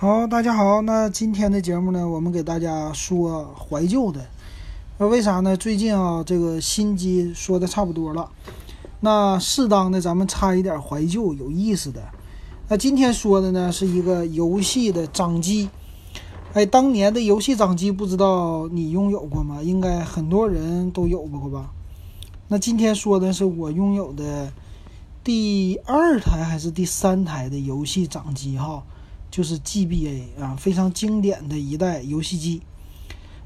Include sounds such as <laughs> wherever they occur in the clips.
好，大家好，那今天的节目呢，我们给大家说怀旧的。那为啥呢？最近啊，这个新机说的差不多了，那适当的咱们插一点怀旧，有意思的。那今天说的呢，是一个游戏的掌机。哎，当年的游戏掌机，不知道你拥有过吗？应该很多人都有过吧。那今天说的是我拥有的第二台还是第三台的游戏掌机哈。就是 GBA 啊，非常经典的一代游戏机。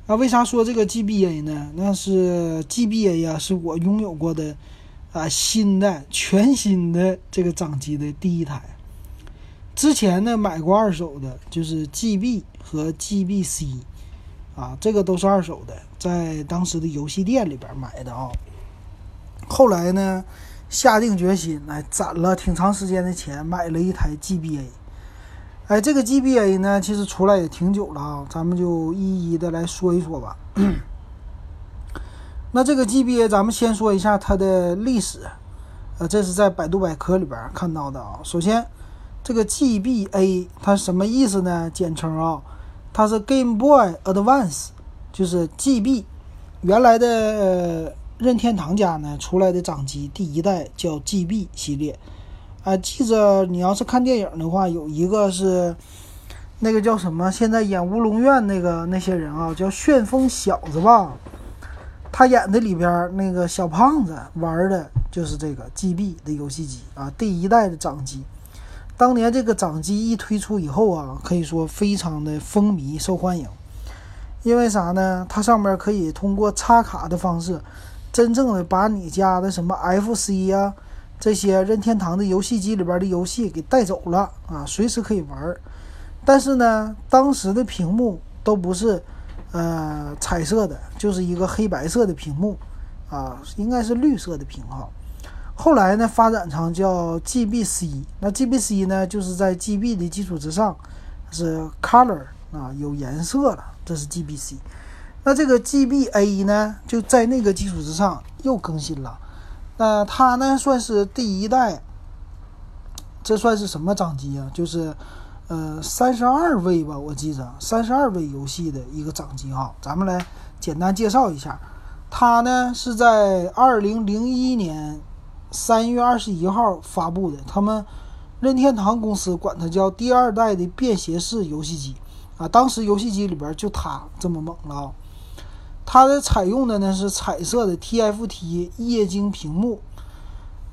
啊，为啥说这个 GBA 呢？那是 GBA 呀，是我拥有过的啊新的全新的这个掌机的第一台。之前呢买过二手的，就是 GB 和 GBC 啊，这个都是二手的，在当时的游戏店里边买的啊。后来呢，下定决心来攒了挺长时间的钱，买了一台 GBA。哎，这个 GBA 呢，其实出来也挺久了啊，咱们就一一的来说一说吧。那这个 GBA，咱们先说一下它的历史。呃，这是在百度百科里边看到的啊。首先，这个 GBA 它什么意思呢？简称啊，它是 Game Boy Advance，就是 GB。原来的任天堂家呢出来的掌机，第一代叫 GB 系列。啊，记着，你要是看电影的话，有一个是那个叫什么？现在演《乌龙院》那个那些人啊，叫旋风小子吧？他演的里边那个小胖子玩的就是这个 GB 的游戏机啊，第一代的掌机。当年这个掌机一推出以后啊，可以说非常的风靡受欢迎。因为啥呢？它上面可以通过插卡的方式，真正的把你家的什么 FC 呀。这些任天堂的游戏机里边的游戏给带走了啊，随时可以玩。但是呢，当时的屏幕都不是呃彩色的，就是一个黑白色的屏幕啊，应该是绿色的屏哈。后来呢，发展成叫 GBC，那 GBC 呢，就是在 GB 的基础之上是 Color 啊，有颜色了，这是 GBC。那这个 GBA 呢，就在那个基础之上又更新了。那它呢算是第一代，这算是什么掌机啊？就是，呃，三十二位吧，我记着三十二位游戏的一个掌机啊。咱们来简单介绍一下，它呢是在二零零一年三月二十一号发布的。他们任天堂公司管它叫第二代的便携式游戏机啊。当时游戏机里边就它这么猛了啊。它的采用的呢是彩色的 TFT 液晶屏幕，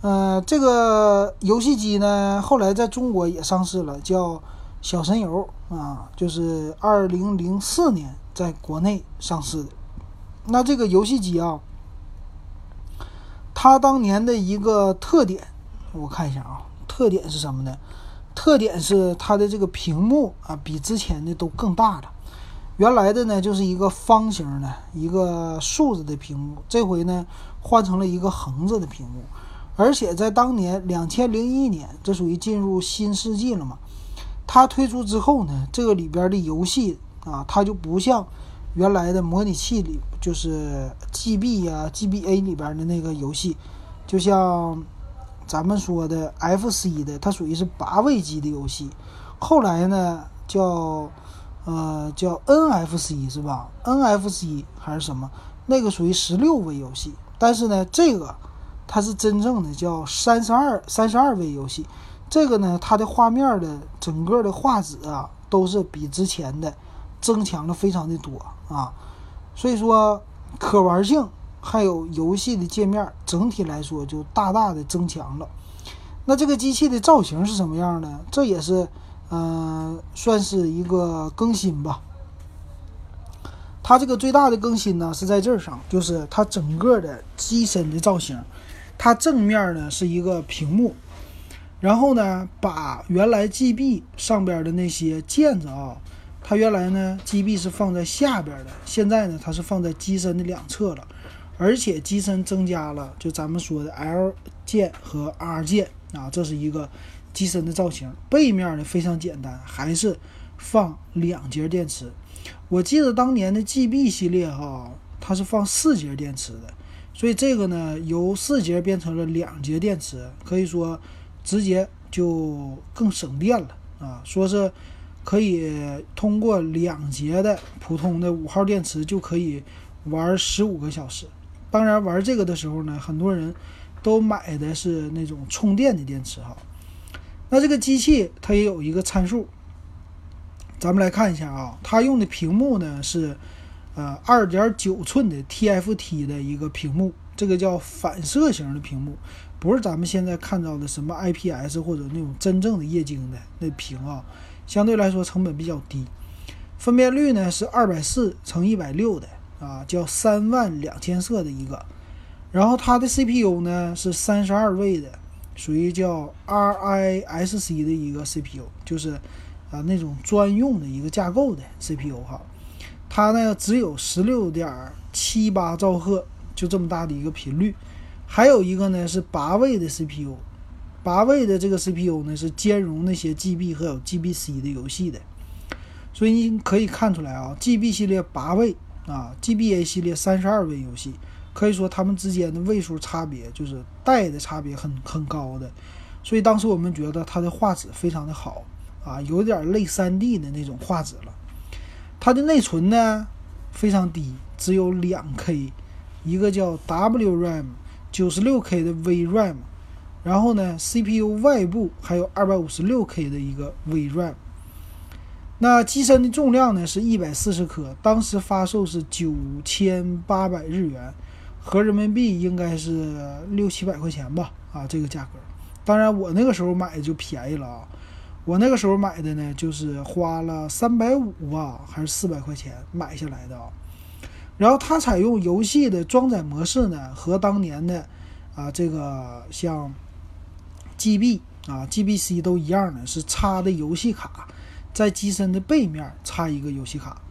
呃，这个游戏机呢后来在中国也上市了，叫小神游啊，就是二零零四年在国内上市的。那这个游戏机啊，它当年的一个特点，我看一下啊，特点是什么呢？特点是它的这个屏幕啊，比之前的都更大了。原来的呢就是一个方形的一个竖着的屏幕，这回呢换成了一个横着的屏幕，而且在当年两千零一年，这属于进入新世纪了嘛？它推出之后呢，这个里边的游戏啊，它就不像原来的模拟器里，就是 GB 呀、GBA 里边的那个游戏，就像咱们说的 FC 的，它属于是八位机的游戏，后来呢叫。呃，叫 NFC 是吧？NFC 还是什么？那个属于十六位游戏，但是呢，这个它是真正的叫三十二三十二位游戏。这个呢，它的画面的整个的画质啊，都是比之前的增强了非常的多啊。所以说，可玩性还有游戏的界面，整体来说就大大的增强了。那这个机器的造型是什么样的？这也是。嗯，算是一个更新吧。它这个最大的更新呢是在这儿上，就是它整个的机身的造型。它正面呢是一个屏幕，然后呢把原来 GB 上边的那些键子啊，它原来呢 GB 是放在下边的，现在呢它是放在机身的两侧了，而且机身增加了就咱们说的 L 键和 R 键啊，这是一个。机身的造型，背面呢非常简单，还是放两节电池。我记得当年的 GB 系列哈，它是放四节电池的，所以这个呢由四节变成了两节电池，可以说直接就更省电了啊。说是可以通过两节的普通的五号电池就可以玩十五个小时。当然，玩这个的时候呢，很多人都买的是那种充电的电池哈。那这个机器它也有一个参数，咱们来看一下啊，它用的屏幕呢是呃二点九寸的 TFT 的一个屏幕，这个叫反射型的屏幕，不是咱们现在看到的什么 IPS 或者那种真正的液晶的那屏啊，相对来说成本比较低，分辨率呢是二百四乘一百六的。啊，叫三万两千色的一个，然后它的 CPU 呢是三十二位的，属于叫 RISC 的一个 CPU，就是啊那种专用的一个架构的 CPU 哈。它呢只有十六点七八兆赫，就这么大的一个频率。还有一个呢是八位的 CPU，八位的这个 CPU 呢是兼容那些 GB 和有 GBC 的游戏的，所以你可以看出来啊，GB 系列八位。啊，GBA 系列三十二位游戏，可以说它们之间的位数差别就是带的差别很很高的，所以当时我们觉得它的画质非常的好啊，有点类 3D 的那种画质了。它的内存呢非常低，只有两 K，一个叫 WRAM，九十六 K 的 VRAM，然后呢 CPU 外部还有二百五十六 K 的一个 VRAM。那机身的重量呢是一百四十克，当时发售是九千八百日元，合人民币应该是六七百块钱吧？啊，这个价格。当然我那个时候买就便宜了啊，我那个时候买的呢就是花了三百五啊，还是四百块钱买下来的啊。然后它采用游戏的装载模式呢，和当年的啊这个像 GB 啊 GBC 都一样的，是插的游戏卡。在机身的背面插一个游戏卡，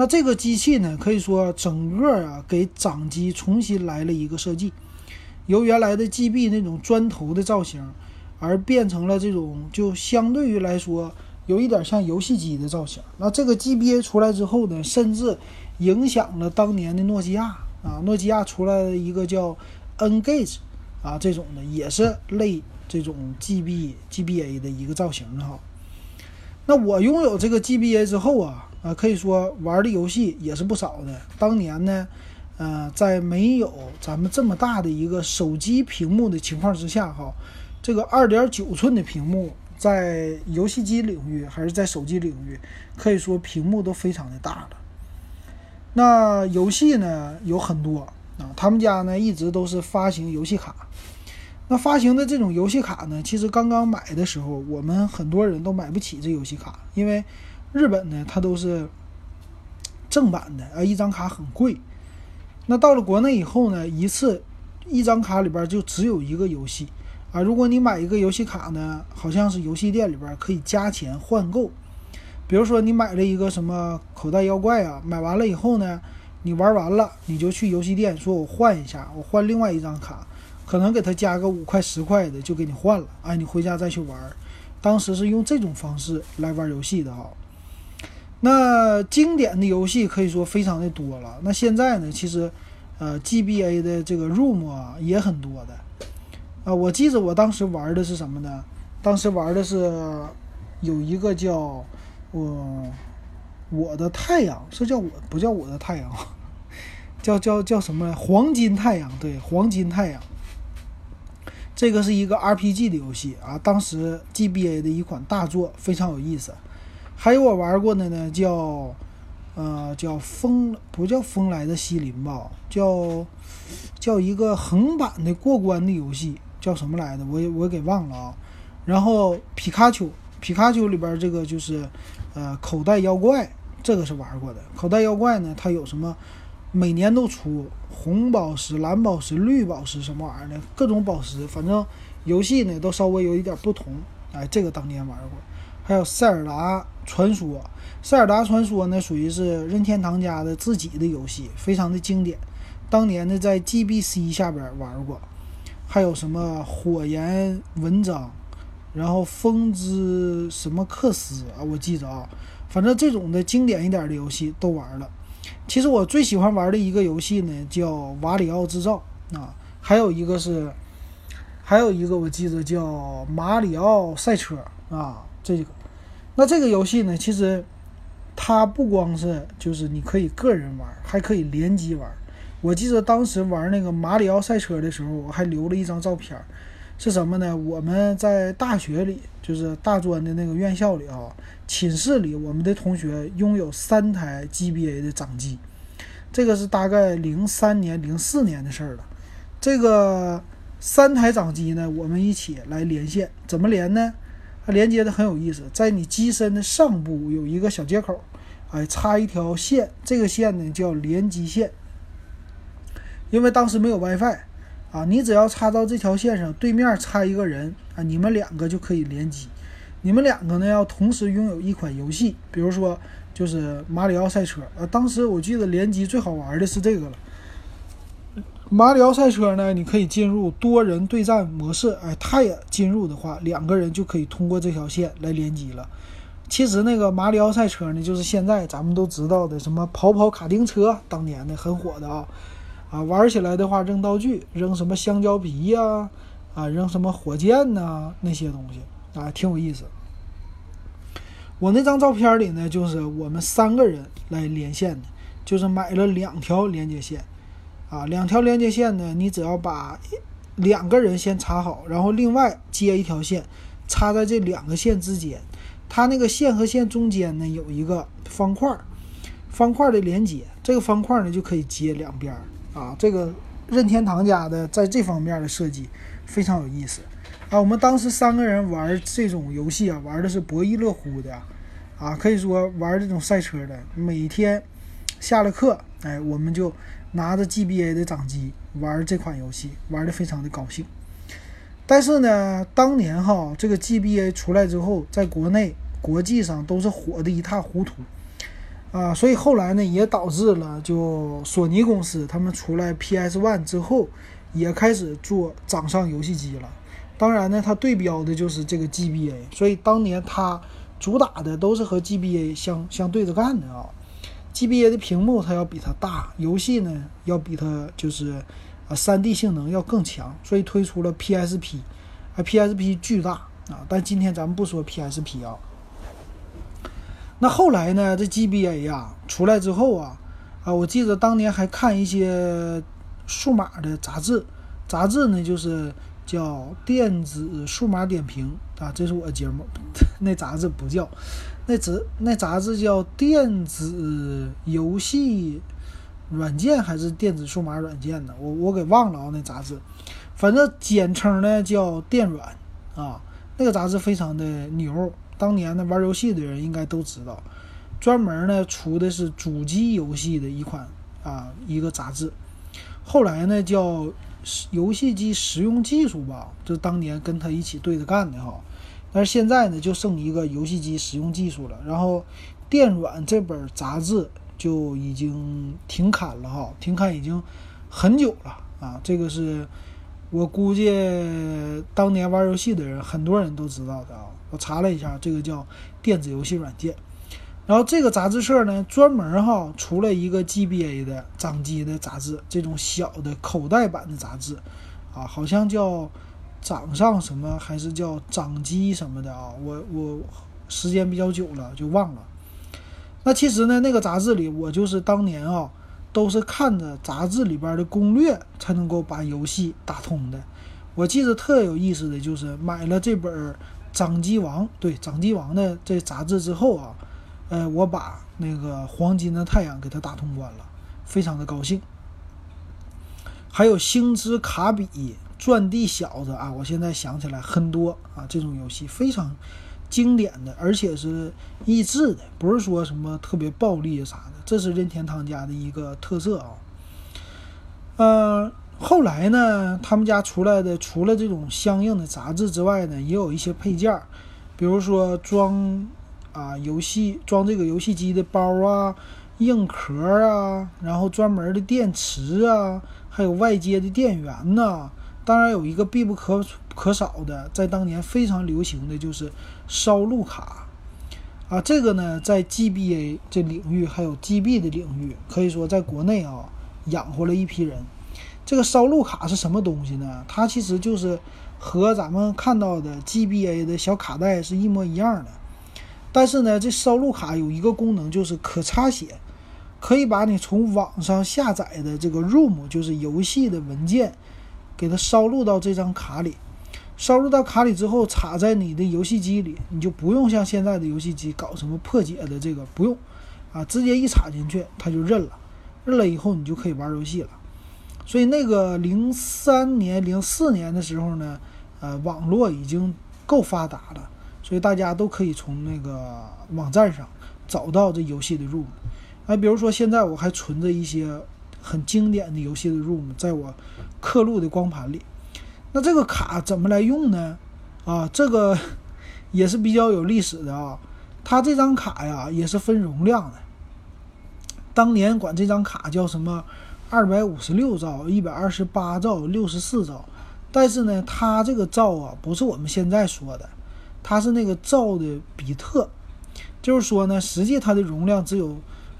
那这个机器呢，可以说整个啊给掌机重新来了一个设计，由原来的 GB 那种砖头的造型，而变成了这种就相对于来说有一点像游戏机的造型。那这个 GBA 出来之后呢，甚至影响了当年的诺基亚啊，诺基亚出来的一个叫 N-Gage 啊这种的，也是类这种 GB GBA 的一个造型哈。那我拥有这个 GBA 之后啊，啊，可以说玩的游戏也是不少的。当年呢，呃，在没有咱们这么大的一个手机屏幕的情况之下，哈，这个二点九寸的屏幕，在游戏机领域还是在手机领域，可以说屏幕都非常的大了。那游戏呢有很多啊，他们家呢一直都是发行游戏卡。那发行的这种游戏卡呢，其实刚刚买的时候，我们很多人都买不起这游戏卡，因为日本呢它都是正版的啊，一张卡很贵。那到了国内以后呢，一次一张卡里边就只有一个游戏啊。如果你买一个游戏卡呢，好像是游戏店里边可以加钱换购。比如说你买了一个什么口袋妖怪啊，买完了以后呢，你玩完了，你就去游戏店说我换一下，我换另外一张卡。可能给他加个五块十块的就给你换了，哎，你回家再去玩。当时是用这种方式来玩游戏的哈。那经典的游戏可以说非常的多了。那现在呢，其实呃，GBA 的这个 ROM 啊也很多的。啊，我记得我当时玩的是什么呢？当时玩的是有一个叫我我的太阳，是叫我不叫我的太阳，<laughs> 叫叫叫什么？黄金太阳，对，黄金太阳。这个是一个 RPG 的游戏啊，当时 GBA 的一款大作，非常有意思。还有我玩过的呢，叫呃叫风不叫风来的西林吧，叫叫一个横版的过关的游戏，叫什么来的？我我给忘了啊。然后皮卡丘，皮卡丘里边这个就是呃口袋妖怪，这个是玩过的。口袋妖怪呢，它有什么？每年都出红宝石、蓝宝石、绿宝石什么玩意儿的，各种宝石，反正游戏呢都稍微有一点不同。哎，这个当年玩过。还有塞尔达传说，塞尔达传说呢属于是任天堂家的自己的游戏，非常的经典。当年呢在 GBC 下边玩过。还有什么火焰文章，然后风之什么克斯啊，我记着啊，反正这种的经典一点的游戏都玩了。其实我最喜欢玩的一个游戏呢，叫《瓦里奥制造》啊，还有一个是，还有一个我记得叫《马里奥赛车》啊。这个那这个游戏呢，其实它不光是就是你可以个人玩，还可以联机玩。我记得当时玩那个马里奥赛车的时候，我还留了一张照片，是什么呢？我们在大学里，就是大专的那个院校里啊，寝室里，我们的同学拥有三台 GBA 的掌机，这个是大概零三年、零四年的事儿了。这个三台掌机呢，我们一起来连线，怎么连呢？它连接的很有意思，在你机身的上部有一个小接口，哎，插一条线，这个线呢叫联机线。因为当时没有 WiFi，啊，你只要插到这条线上，对面插一个人啊，你们两个就可以联机。你们两个呢要同时拥有一款游戏，比如说就是马里奥赛车啊。当时我记得联机最好玩的是这个了。马里奥赛车呢，你可以进入多人对战模式，哎，他也进入的话，两个人就可以通过这条线来联机了。其实那个马里奥赛车呢，就是现在咱们都知道的什么跑跑卡丁车，当年的很火的啊。啊，玩起来的话扔道具，扔什么香蕉皮呀，啊，扔什么火箭呐，那些东西啊，挺有意思。我那张照片里呢，就是我们三个人来连线的，就是买了两条连接线，啊，两条连接线呢，你只要把两个人先插好，然后另外接一条线，插在这两个线之间，它那个线和线中间呢有一个方块，方块的连接，这个方块呢就可以接两边。啊，这个任天堂家的在这方面的设计非常有意思啊！我们当时三个人玩这种游戏啊，玩的是不亦乐乎的啊！可以说玩这种赛车的，每天下了课，哎，我们就拿着 GBA 的掌机玩这款游戏，玩的非常的高兴。但是呢，当年哈这个 GBA 出来之后，在国内、国际上都是火的一塌糊涂。啊，所以后来呢，也导致了就索尼公司他们出来 PS One 之后，也开始做掌上游戏机了。当然呢，它对标的就是这个 GBA，所以当年它主打的都是和 GBA 相相对着干的啊。GBA 的屏幕它要比它大，游戏呢要比它就是啊 3D 性能要更强，所以推出了 PSP，啊 PSP 巨大啊。但今天咱们不说 PSP 啊。那后来呢？这 GBA 呀出来之后啊，啊，我记得当年还看一些数码的杂志，杂志呢就是叫电子数码点评啊，这是我的节目。<laughs> 那杂志不叫，那杂那杂志叫电子游戏软件还是电子数码软件呢？我我给忘了啊，那杂志，反正简称呢叫电软啊。那个杂志非常的牛。当年呢，玩游戏的人应该都知道，专门呢出的是主机游戏的一款啊一个杂志。后来呢叫游戏机实用技术吧，就当年跟他一起对着干的哈。但是现在呢就剩一个游戏机实用技术了。然后电软这本杂志就已经停刊了哈，停刊已经很久了啊。这个是我估计当年玩游戏的人很多人都知道的啊。我查了一下，这个叫电子游戏软件。然后这个杂志社呢，专门哈出了一个 GBA 的掌机的杂志，这种小的口袋版的杂志，啊，好像叫掌上什么，还是叫掌机什么的啊？我我时间比较久了，就忘了。那其实呢，那个杂志里，我就是当年啊，都是看着杂志里边的攻略才能够把游戏打通的。我记得特有意思的就是买了这本。掌机王对掌机王的这杂志之后啊，呃，我把那个黄金的太阳给它打通关了，非常的高兴。还有星之卡比钻地小子啊，我现在想起来很多啊，这种游戏非常经典的，而且是益智的，不是说什么特别暴力啥的，这是任天堂家的一个特色啊。嗯。后来呢，他们家出来的除了这种相应的杂志之外呢，也有一些配件儿，比如说装啊游戏装这个游戏机的包啊、硬壳啊，然后专门的电池啊，还有外接的电源呐。当然有一个必不可可少的，在当年非常流行的就是烧录卡啊。这个呢，在 GBA 这领域还有 GB 的领域，可以说在国内啊养活了一批人。这个烧录卡是什么东西呢？它其实就是和咱们看到的 GBA 的小卡带是一模一样的。但是呢，这烧录卡有一个功能就是可插写，可以把你从网上下载的这个 ROM，就是游戏的文件，给它烧录到这张卡里。烧入到卡里之后，插在你的游戏机里，你就不用像现在的游戏机搞什么破解的这个不用，啊，直接一插进去它就认了，认了以后你就可以玩游戏了。所以那个零三年、零四年的时候呢，呃，网络已经够发达了，所以大家都可以从那个网站上找到这游戏的 ROM。哎，比如说现在我还存着一些很经典的游戏的 ROM，在我刻录的光盘里。那这个卡怎么来用呢？啊，这个也是比较有历史的啊。它这张卡呀也是分容量的，当年管这张卡叫什么？二百五十六兆、一百二十八兆、六十四兆。但是呢，它这个兆啊不是我们现在说的，它是那个兆的比特，就是说呢，实际它的容量只有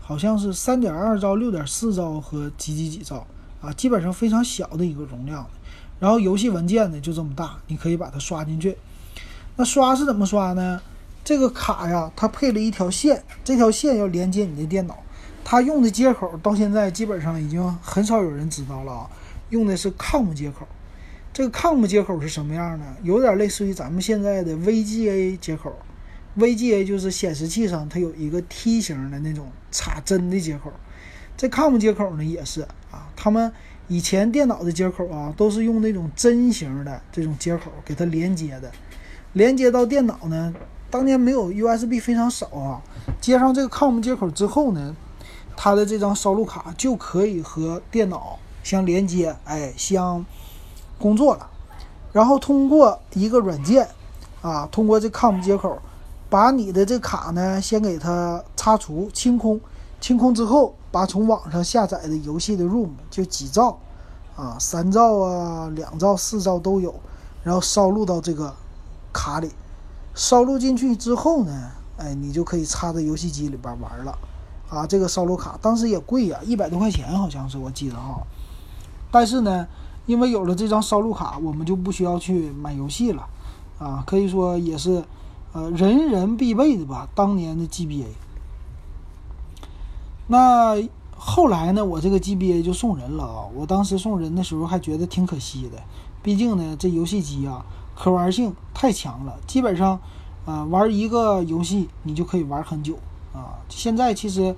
好像是三点二兆、六点四兆和几几几兆啊，基本上非常小的一个容量。然后游戏文件呢就这么大，你可以把它刷进去。那刷是怎么刷呢？这个卡呀，它配了一条线，这条线要连接你的电脑。它用的接口到现在基本上已经很少有人知道了啊，用的是 COM 接口。这个 COM 接口是什么样呢？有点类似于咱们现在的 VGA 接口。VGA 就是显示器上它有一个梯形的那种插针的接口。这 COM 接口呢也是啊，他们。以前电脑的接口啊，都是用那种针形的这种接口给它连接的，连接到电脑呢。当年没有 USB 非常少啊，接上这个 COM 接口之后呢，它的这张烧录卡就可以和电脑相连接，哎，相工作了。然后通过一个软件啊，通过这 COM 接口，把你的这卡呢先给它擦除清空。清空之后，把从网上下载的游戏的 ROM 就几兆，啊，三兆啊，两兆、四兆都有，然后烧录到这个卡里。烧录进去之后呢，哎，你就可以插在游戏机里边玩了。啊，这个烧录卡当时也贵呀，一百多块钱好像是我记得哈。但是呢，因为有了这张烧录卡，我们就不需要去买游戏了，啊，可以说也是呃人人必备的吧，当年的 GBA。那后来呢？我这个 GBA 就送人了啊！我当时送人的时候还觉得挺可惜的，毕竟呢，这游戏机啊，可玩性太强了，基本上，啊，玩一个游戏你就可以玩很久啊。现在其实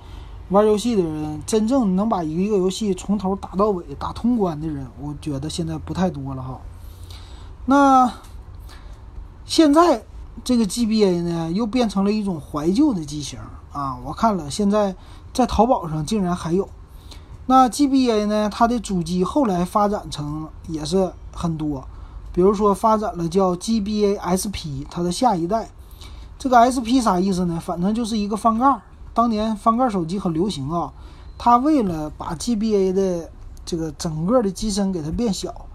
玩游戏的人，真正能把一个游戏从头打到尾、打通关的人，我觉得现在不太多了哈。那现在这个 GBA 呢，又变成了一种怀旧的机型啊！我看了现在。在淘宝上竟然还有，那 GBA 呢？它的主机后来发展成也是很多，比如说发展了叫 GBA SP，它的下一代。这个 SP 啥意思呢？反正就是一个翻盖。当年翻盖手机很流行啊，它为了把 GBA 的这个整个的机身给它变小，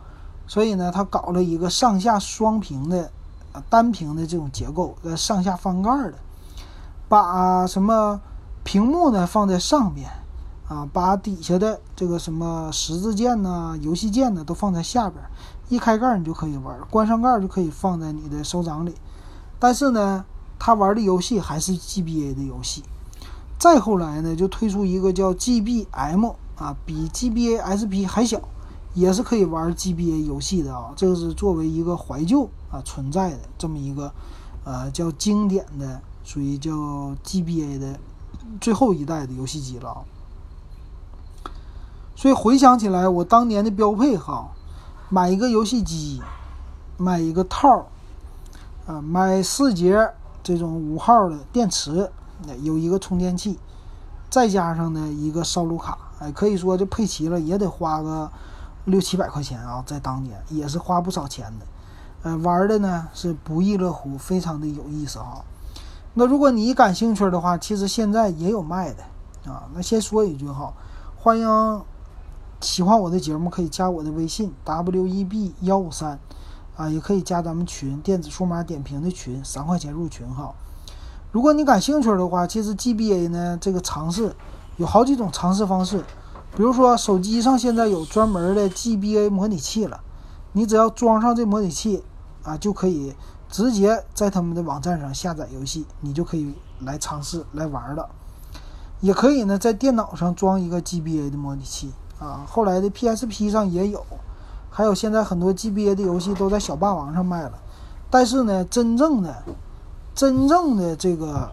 所以呢，它搞了一个上下双屏的、单屏的这种结构，呃，上下翻盖的，把什么？屏幕呢放在上面，啊，把底下的这个什么十字键呐、游戏键呢都放在下边，一开盖你就可以玩，关上盖就可以放在你的手掌里。但是呢，他玩的游戏还是 GBA 的游戏。再后来呢，就推出一个叫 GBM 啊，比 GBA SP 还小，也是可以玩 GBA 游戏的啊。这个是作为一个怀旧啊存在的这么一个呃叫经典的，属于叫 GBA 的。最后一代的游戏机了，所以回想起来，我当年的标配哈，买一个游戏机，买一个套啊，买四节这种五号的电池，有一个充电器，再加上呢一个烧录卡，哎，可以说这配齐了也得花个六七百块钱啊，在当年也是花不少钱的，呃，玩的呢是不亦乐乎，非常的有意思哈。那如果你感兴趣的话，其实现在也有卖的啊。那先说一句哈，欢迎喜欢我的节目可以加我的微信 w e b 幺五三啊，也可以加咱们群电子数码点评的群，三块钱入群哈。如果你感兴趣的话，其实 GBA 呢这个尝试有好几种尝试方式，比如说手机上现在有专门的 GBA 模拟器了，你只要装上这模拟器啊，就可以直接在他们的网站上下载游戏，你就可以来尝试来玩了。也可以呢，在电脑上装一个 GBA 的模拟器啊。后来的 PSP 上也有，还有现在很多 GBA 的游戏都在小霸王上卖了。但是呢，真正的、真正的这个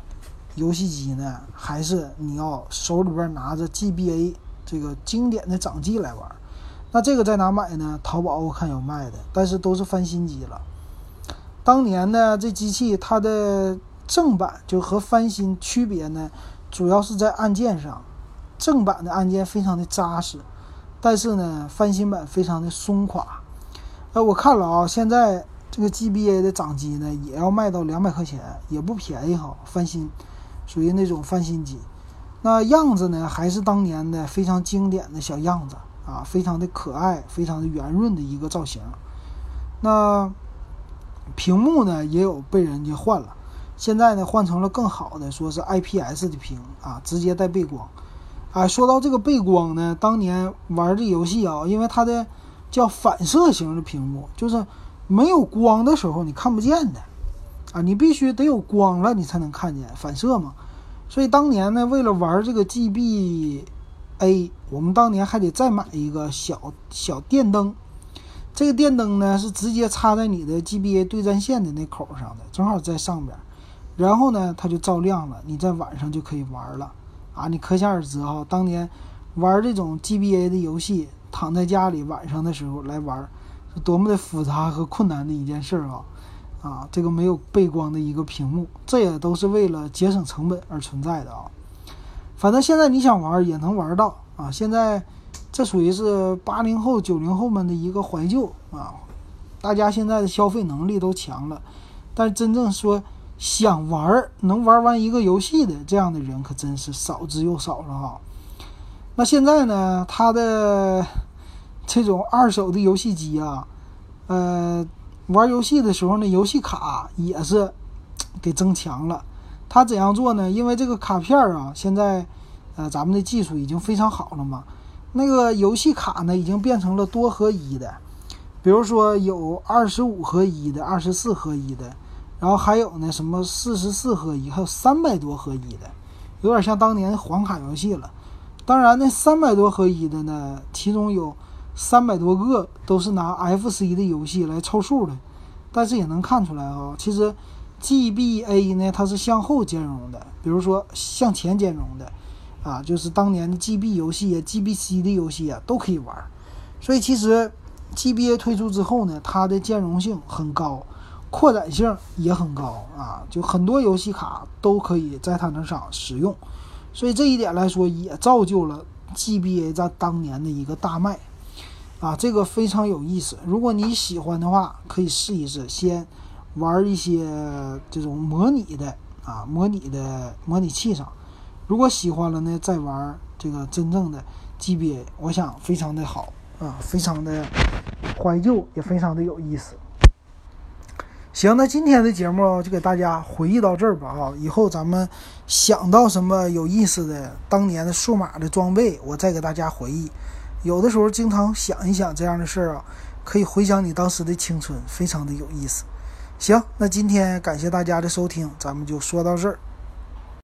游戏机呢，还是你要手里边拿着 GBA 这个经典的掌机来玩。那这个在哪买呢？淘宝我看有卖的，但是都是翻新机了。当年呢，这机器它的正版就和翻新区别呢，主要是在按键上。正版的按键非常的扎实，但是呢，翻新版非常的松垮。哎，我看了啊，现在这个 GBA 的掌机呢，也要卖到两百块钱，也不便宜哈。翻新，属于那种翻新机，那样子呢，还是当年的非常经典的小样子啊，非常的可爱，非常的圆润的一个造型。那。屏幕呢也有被人家换了，现在呢换成了更好的，说是 IPS 的屏啊，直接带背光。啊，说到这个背光呢，当年玩这游戏啊，因为它的叫反射型的屏幕，就是没有光的时候你看不见的啊，你必须得有光了你才能看见反射嘛。所以当年呢，为了玩这个 GBA，我们当年还得再买一个小小电灯。这个电灯呢是直接插在你的 GBA 对战线的那口上的，正好在上边，然后呢它就照亮了，你在晚上就可以玩了啊！你可想而知哈，当年玩这种 GBA 的游戏，躺在家里晚上的时候来玩，是多么的复杂和困难的一件事啊！啊，这个没有背光的一个屏幕，这也都是为了节省成本而存在的啊。反正现在你想玩也能玩到啊，现在。这属于是八零后、九零后们的一个怀旧啊！大家现在的消费能力都强了，但真正说想玩、能玩完一个游戏的这样的人可真是少之又少了哈。那现在呢，它的 <laughs> 这种二手的游戏机啊，呃，玩游戏的时候呢，游戏卡也是 <tsk> 给增强了。它怎样做呢？因为这个卡片啊，现在呃，咱们的技术已经非常好了嘛。那个游戏卡呢，已经变成了多合一的，比如说有二十五合一的、二十四合一的，然后还有呢什么四十四合一，还有三百多合一的，有点像当年黄卡游戏了。当然，那三百多合一的呢，其中有三百多个都是拿 FC 的游戏来凑数的，但是也能看出来啊，其实 GBA 呢它是向后兼容的，比如说向前兼容的。啊，就是当年的 GB 游戏啊，GBC 的游戏啊，都可以玩。所以其实 GBA 推出之后呢，它的兼容性很高，扩展性也很高啊，就很多游戏卡都可以在它那上使用。所以这一点来说，也造就了 GBA 在当年的一个大卖啊，这个非常有意思。如果你喜欢的话，可以试一试，先玩一些这种模拟的啊，模拟的模拟器上。如果喜欢了呢，再玩这个真正的 GBA，我想非常的好啊，非常的怀旧，也非常的有意思。行，那今天的节目就给大家回忆到这儿吧啊，以后咱们想到什么有意思的当年的数码的装备，我再给大家回忆。有的时候经常想一想这样的事儿啊，可以回想你当时的青春，非常的有意思。行，那今天感谢大家的收听，咱们就说到这儿。